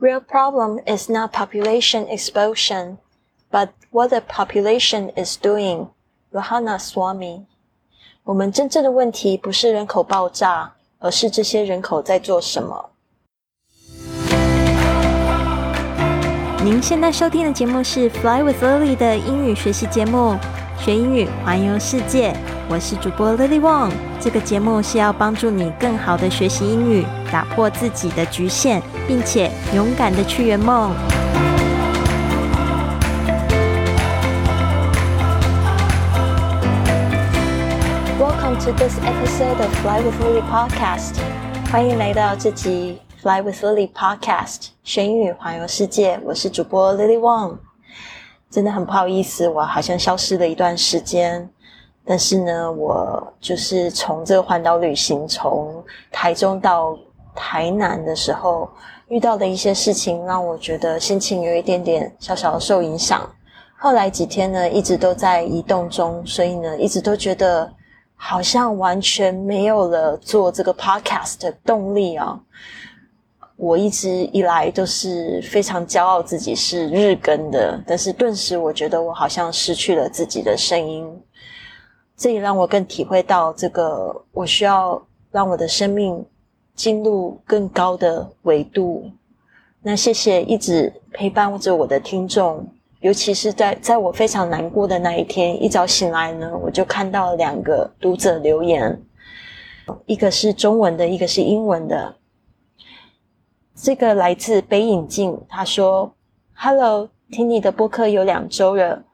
Real problem is not population explosion, but what the population is doing. Rohana Swami，我们真正的问题不是人口爆炸，而是这些人口在做什么。您现在收听的节目是 Fly with Lily 的英语学习节目，学英语环游世界。我是主播 Lily Wong。这个节目是要帮助你更好的学习英语，打破自己的局限，并且勇敢的去圆梦。Welcome to this episode of Fly with Lily podcast。欢迎来到这集 Fly with Lily podcast，学英语环游世界。我是主播 Lily Wong。真的很不好意思，我好像消失了一段时间。但是呢，我就是从这个环岛旅行，从台中到台南的时候，遇到的一些事情，让我觉得心情有一点点小小的受影响。后来几天呢，一直都在移动中，所以呢，一直都觉得好像完全没有了做这个 podcast 的动力啊。我一直以来都是非常骄傲自己是日更的，但是顿时我觉得我好像失去了自己的声音。这也让我更体会到，这个我需要让我的生命进入更高的维度。那谢谢一直陪伴着我的听众，尤其是在在我非常难过的那一天，一早醒来呢，我就看到两个读者留言，一个是中文的，一个是英文的。这个来自北影镜，他说：“Hello，听你的播客有两周了，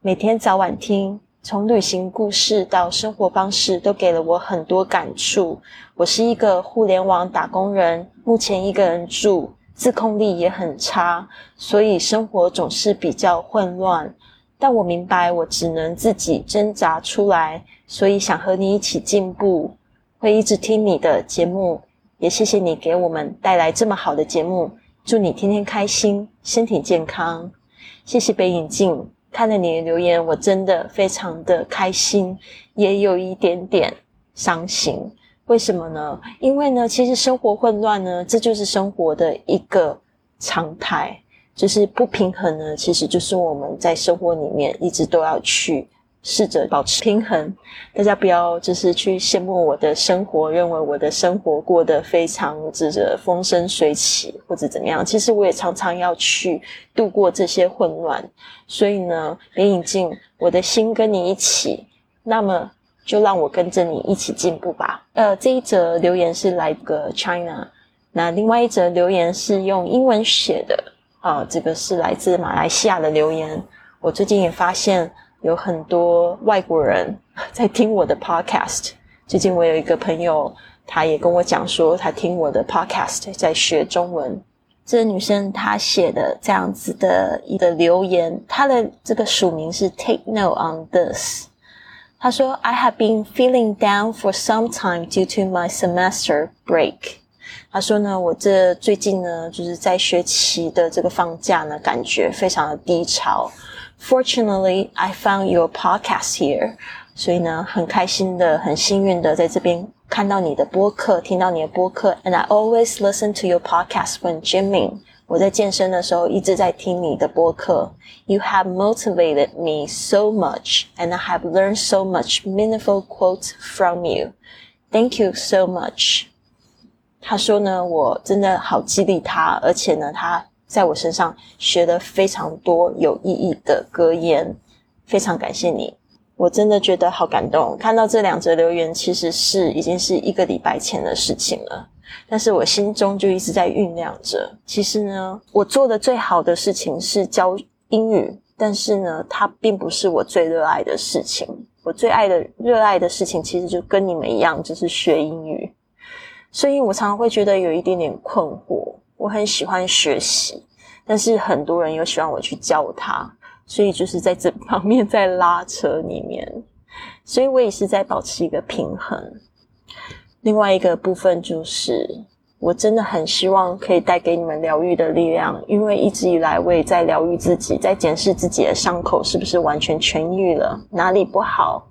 每天早晚听。”从旅行故事到生活方式，都给了我很多感触。我是一个互联网打工人，目前一个人住，自控力也很差，所以生活总是比较混乱。但我明白，我只能自己挣扎出来，所以想和你一起进步。会一直听你的节目，也谢谢你给我们带来这么好的节目。祝你天天开心，身体健康。谢谢北影镜。看了你的留言，我真的非常的开心，也有一点点伤心。为什么呢？因为呢，其实生活混乱呢，这就是生活的一个常态，就是不平衡呢，其实就是我们在生活里面一直都要去。试着保持平衡，大家不要就是去羡慕我的生活，认为我的生活过得非常这个风生水起或者怎么样。其实我也常常要去度过这些混乱，所以呢，别引进我的心跟你一起，那么就让我跟着你一起进步吧。呃，这一则留言是来个 China，那另外一则留言是用英文写的啊，这个是来自马来西亚的留言。我最近也发现。有很多外国人 在听我的 podcast。最近我有一个朋友，他也跟我讲说，他听我的 podcast 在学中文。这个女生她写的这样子的一个留言，她的这个署名是 Take note on this。她说：“I have been feeling down for some time due to my semester break。”她说呢，我这最近呢，就是在学期的这个放假呢，感觉非常的低潮。Fortunately, I found your podcast here. 所以呢，很开心的，很幸运的，在这边看到你的播客，听到你的播客。And I always listen to your podcast when gymming. 我在健身的时候一直在听你的播客。You have motivated me so much, and I have learned so much meaningful quotes from you. Thank you so much. 他说呢，我真的好激励他，而且呢，他。 在我身上学了非常多有意义的格言，非常感谢你，我真的觉得好感动。看到这两则留言，其实是已经是一个礼拜前的事情了，但是我心中就一直在酝酿着。其实呢，我做的最好的事情是教英语，但是呢，它并不是我最热爱的事情。我最爱的、热爱的事情，其实就跟你们一样，就是学英语。所以我常常会觉得有一点点困惑。我很喜欢学习，但是很多人又希望我去教他，所以就是在这 方面在拉扯里面，所以我也是在保持一个平衡。另外一个部分就是，我真的很希望可以带给你们疗愈的力量，因为一直以来我也在疗愈自己，在检视自己的伤口是不是完全痊愈了，哪里不好，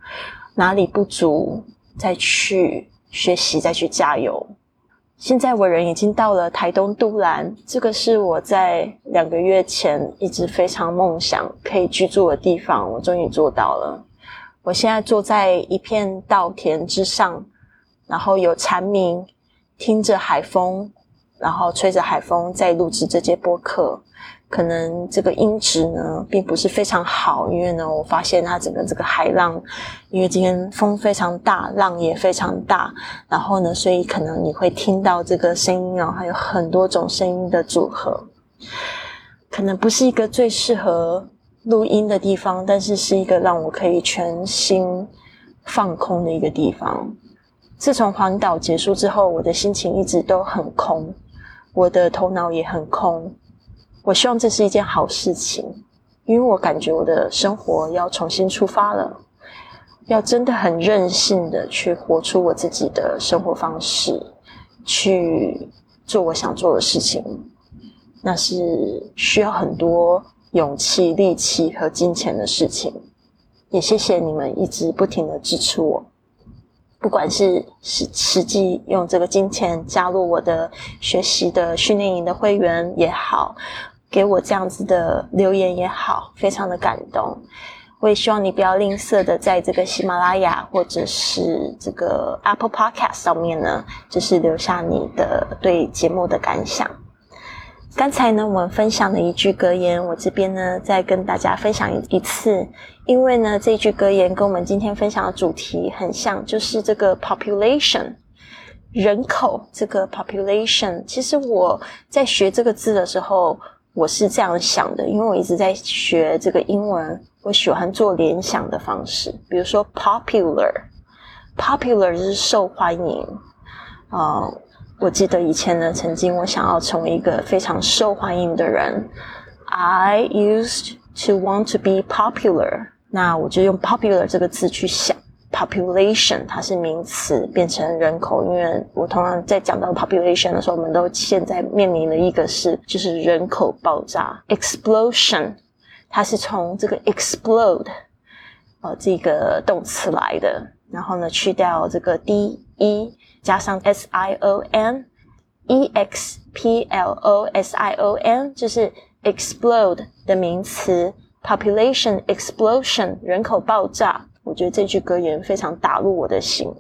哪里不足，再去学习，再去加油。现在我人已经到了台东都兰，这个是我在两个月前一直非常梦想可以居住的地方，我终于做到了。我现在坐在一片稻田之上，然后有蝉鸣，听着海风，然后吹着海风在录制这节播客。可能这个音质呢，并不是非常好，因为呢，我发现它整个这个海浪，因为今天风非常大，浪也非常大，然后呢，所以可能你会听到这个声音哦，还有很多种声音的组合，可能不是一个最适合录音的地方，但是是一个让我可以全心放空的一个地方。自从环岛结束之后，我的心情一直都很空，我的头脑也很空。我希望这是一件好事情，因为我感觉我的生活要重新出发了，要真的很任性的去活出我自己的生活方式，去做我想做的事情，那是需要很多勇气、力气和金钱的事情。也谢谢你们一直不停的支持我，不管是实实际用这个金钱加入我的学习的训练营的会员也好。给我这样子的留言也好，非常的感动。我也希望你不要吝啬的在这个喜马拉雅或者是这个 Apple Podcast 上面呢，就是留下你的对节目的感想。刚才呢，我们分享了一句格言，我这边呢再跟大家分享一次，因为呢这句格言跟我们今天分享的主题很像，就是这个 population 人口这个 population。其实我在学这个字的时候。我是这样想的，因为我一直在学这个英文，我喜欢做联想的方式。比如说，popular，popular 是受欢迎啊。我记得以前呢，曾经我想要成为一个非常受欢迎的人，I used to want to be popular。那我就用 popular 这个字去想。Population 它是名词变成人口，因为我通常在讲到 population 的时候，我们都现在面临的一个是就是人口爆炸 explosion，它是从这个 explode 呃这个动词来的，然后呢去掉这个 d e 加上 s i o n e x p l o s i o n 就是 explode 的名词 population explosion 人口爆炸。我觉得这句格言非常打入我的心，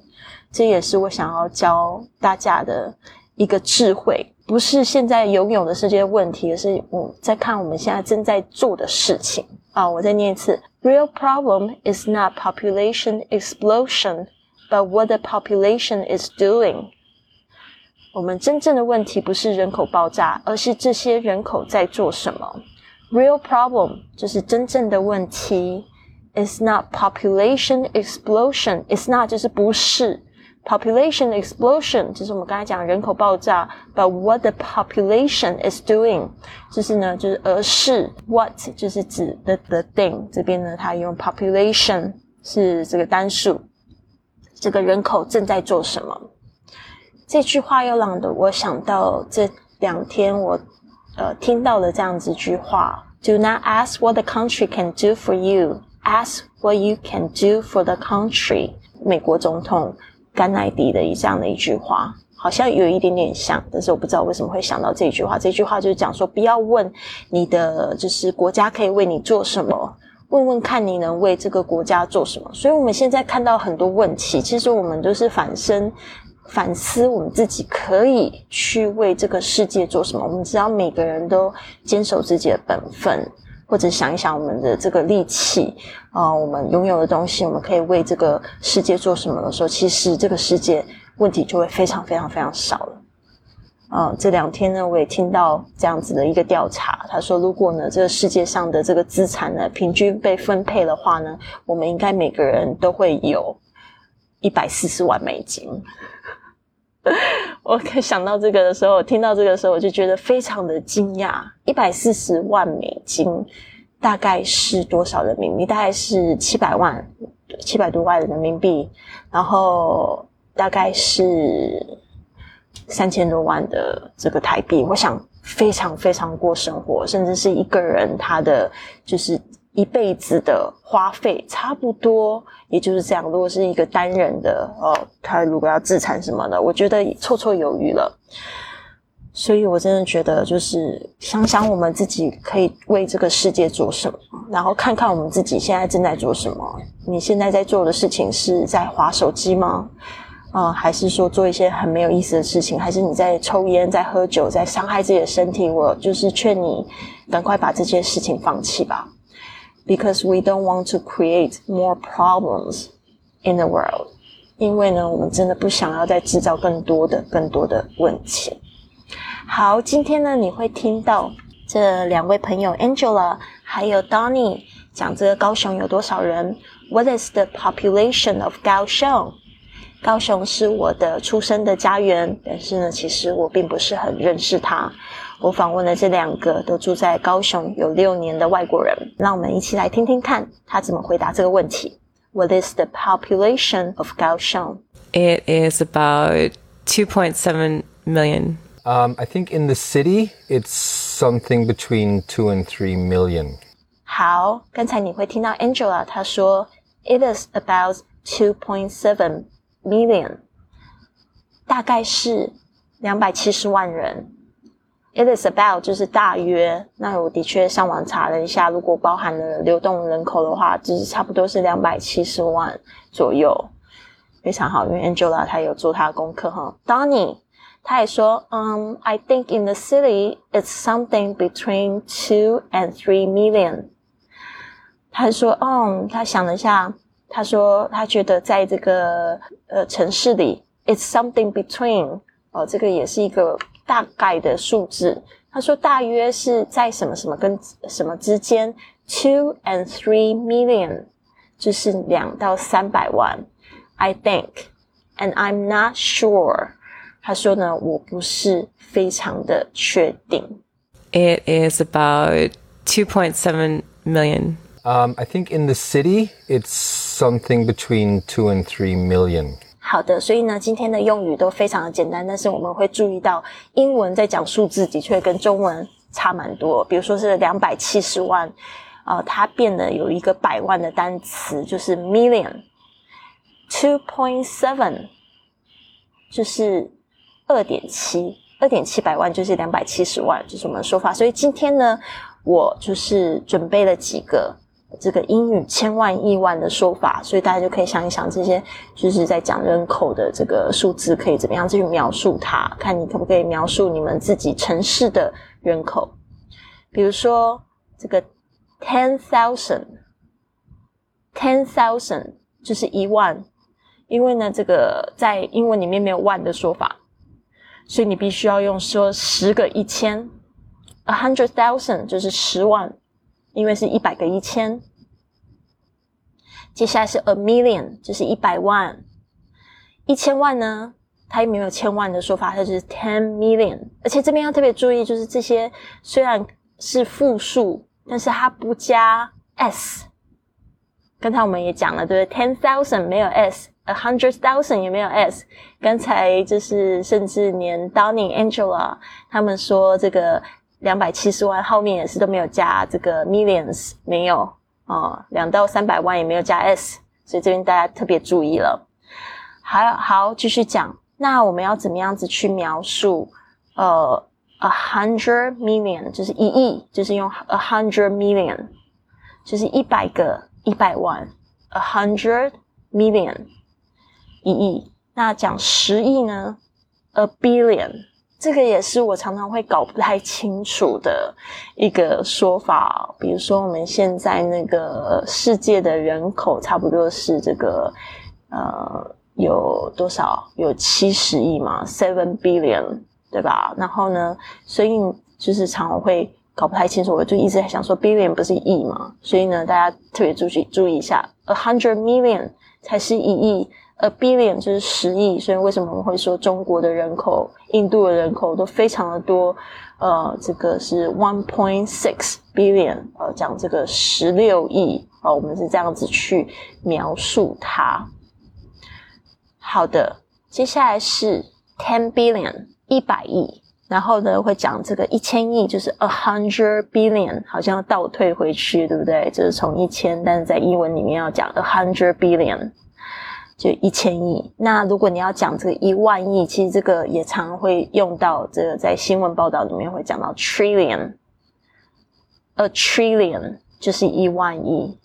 这也是我想要教大家的一个智慧，不是现在拥有的这些问题，而是我在看我们现在正在做的事情啊！我再念一次：Real problem is not population explosion, but what the population is doing。我们真正的问题不是人口爆炸，而是这些人口在做什么。Real problem 就是真正的问题。It's not population explosion. It's not 就是不是 population explosion，就是我们刚才讲人口爆炸。But what the population is doing，就是呢，就是而是 what 就是指 the the thing。这边呢，它用 population 是这个单数，这个人口正在做什么？这句话又让的我想到这两天我呃听到了这样子一句话：Do not ask what the country can do for you。 Ask what you can do for the country。美国总统甘乃迪的一这样的一句话，好像有一点点像，但是我不知道为什么会想到这句话。这句话就是讲说，不要问你的就是国家可以为你做什么，问问看你能为这个国家做什么。所以我们现在看到很多问题，其实我们都是反身反思，我们自己可以去为这个世界做什么。我们只要每个人都坚守自己的本分。或者想一想我们的这个力气啊，我们拥有的东西，我们可以为这个世界做什么的时候，其实这个世界问题就会非常非常非常少了。啊，这两天呢，我也听到这样子的一个调查，他说，如果呢这个世界上的这个资产呢平均被分配的话呢，我们应该每个人都会有一百四十万美金。我想到这个的时候，我听到这个的时候，我就觉得非常的惊讶。一百四十万美金，大概是多少人民币？大概是七百万，七百多万人民币。然后大概是三千多万的这个台币。我想非常非常过生活，甚至是一个人他的就是一辈子的花费差不多，也就是这样。如果是一个单人的哦，他如果要自产什么的，我觉得绰绰有余了。所以我真的觉得，就是想想我们自己可以为这个世界做什么，然后看看我们自己现在正在做什么。你现在在做的事情是在划手机吗？啊，还是说做一些很没有意思的事情？还是你在抽烟、在喝酒、在伤害自己的身体？我就是劝你赶快把这件事情放弃吧。Because we don't want to create more problems in the world，因为呢，我们真的不想要再制造更多的、更多的问题。好，今天呢，你会听到这两位朋友 Angela 还有 Donny 讲这个高雄有多少人？What is the population of 高雄？高雄是我的出生的家园，但是呢，其实我并不是很认识它。我访问了这两个都住在高雄有六年的外国人，让我们一起来听听看他怎么回答这个问题。What is the population of Kaohsiung? It is about 2.7 million. Um, I think in the city, it's something between two and three million. 好，刚才你会听到 Angela 她说，It is about 2.7 million，大概是两百七十万人。 It is about 就是大约，那我的确上网查了一下，如果包含了流动人口的话，就是差不多是两百七十万左右，非常好。因为 Angela 她有做她的功课哈。Donny 他也说，嗯，I think in the city it's something between two and three million。他说，嗯，他想了一下，他说他觉得在这个呃城市里，it's something between，哦，这个也是一个。大概的数字，他说大约是在什么什么跟什么之间，two and three million，就是两到三百万。I think, and I'm not sure。他说呢，我不是非常的确定。It is about two point seven million. Um, I think in the city, it's something between two and three million. 好的，所以呢，今天的用语都非常的简单，但是我们会注意到，英文在讲数字的确跟中文差蛮多。比如说是两百七十万，呃，它变得有一个百万的单词，就是 million，two point seven，就是二点七，二点七百万就是两百七十万，就是我们的说法。所以今天呢，我就是准备了几个。这个英语千万亿万的说法，所以大家就可以想一想，这些就是在讲人口的这个数字可以怎么样去描述它？看你可不可以描述你们自己城市的人口？比如说这个 ten thousand，ten thousand 就是一万，因为呢，这个在英文里面没有万的说法，所以你必须要用说十个一千。a hundred thousand 就是十万。因为是一百个一千，接下来是 a million，就是一百万，一千万呢，它也没有千万的说法，它就是 ten million。而且这边要特别注意，就是这些虽然是复数，但是它不加 s。刚才我们也讲了，对不对？ten thousand 没有 s，a hundred thousand 也没有 s。刚才就是甚至连 Donny Angela 他们说这个。两百七十万后面也是都没有加这个 millions，没有哦，两到三百万也没有加 s，所以这边大家特别注意了。好好继续讲，那我们要怎么样子去描述？呃，a hundred million 就是一亿，就是用 a hundred million，就是一百个一百万，a hundred million 一亿。那讲十亿呢？a billion。这个也是我常常会搞不太清楚的一个说法。比如说，我们现在那个世界的人口差不多是这个呃有多少？有七十亿嘛，seven billion，对吧？然后呢，所以就是常常会搞不太清楚。我就一直在想说，billion 不是亿嘛？所以呢，大家特别注意注意一下，a hundred million 才是一亿。A billion 就是十亿，所以为什么我们会说中国的人口、印度的人口都非常的多？呃，这个是 one point six billion，呃，讲这个十六亿，啊，我们是这样子去描述它。好的，接下来是 ten billion，一百亿，然后呢会讲这个一千亿，就是 a hundred billion，好像倒退回去，对不对？就是从一千，但是在英文里面要讲 a hundred billion，就一千亿。那如果你要讲这个一万亿，其实这个也常会用到，这个在新闻报道里面会讲到 trillion，a trillion 就是一万亿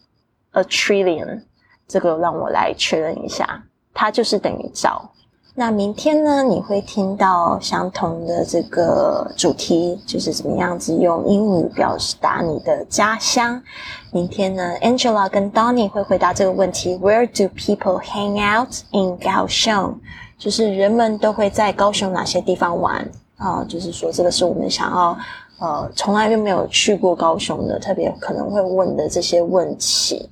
，a trillion 这个让我来确认一下，它就是等于兆。那明天呢，你会听到相同的这个主题，就是怎么样子用英语表达你的家乡。明天呢，Angela 跟 Donny 会回答这个问题：Where do people hang out in 高雄？就是人们都会在高雄哪些地方玩啊？就是说，这个是我们想要呃，从来就没有去过高雄的，特别可能会问的这些问题。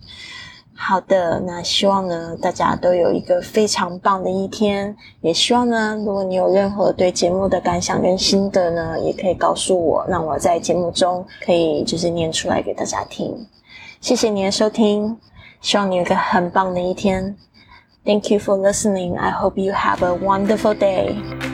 好的，那希望呢，大家都有一个非常棒的一天。也希望呢，如果你有任何对节目的感想跟心得呢，也可以告诉我，让我在节目中可以就是念出来给大家听。谢谢你的收听，希望你有个很棒的一天。Thank you for listening. I hope you have a wonderful day.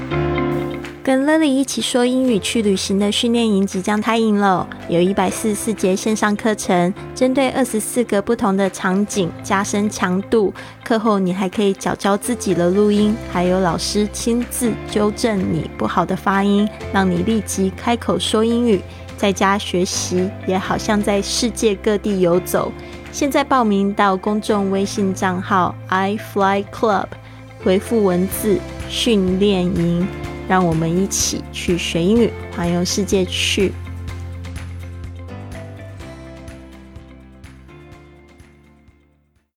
跟 Lily 一起说英语去旅行的训练营即将开营了，有一百四十四节线上课程，针对二十四个不同的场景加深强度。课后你还可以教教自己的录音，还有老师亲自纠正你不好的发音，让你立即开口说英语。在家学习也好像在世界各地游走。现在报名到公众微信账号 i fly club，回复文字训练营。让我们一起去学英语，环游世界去。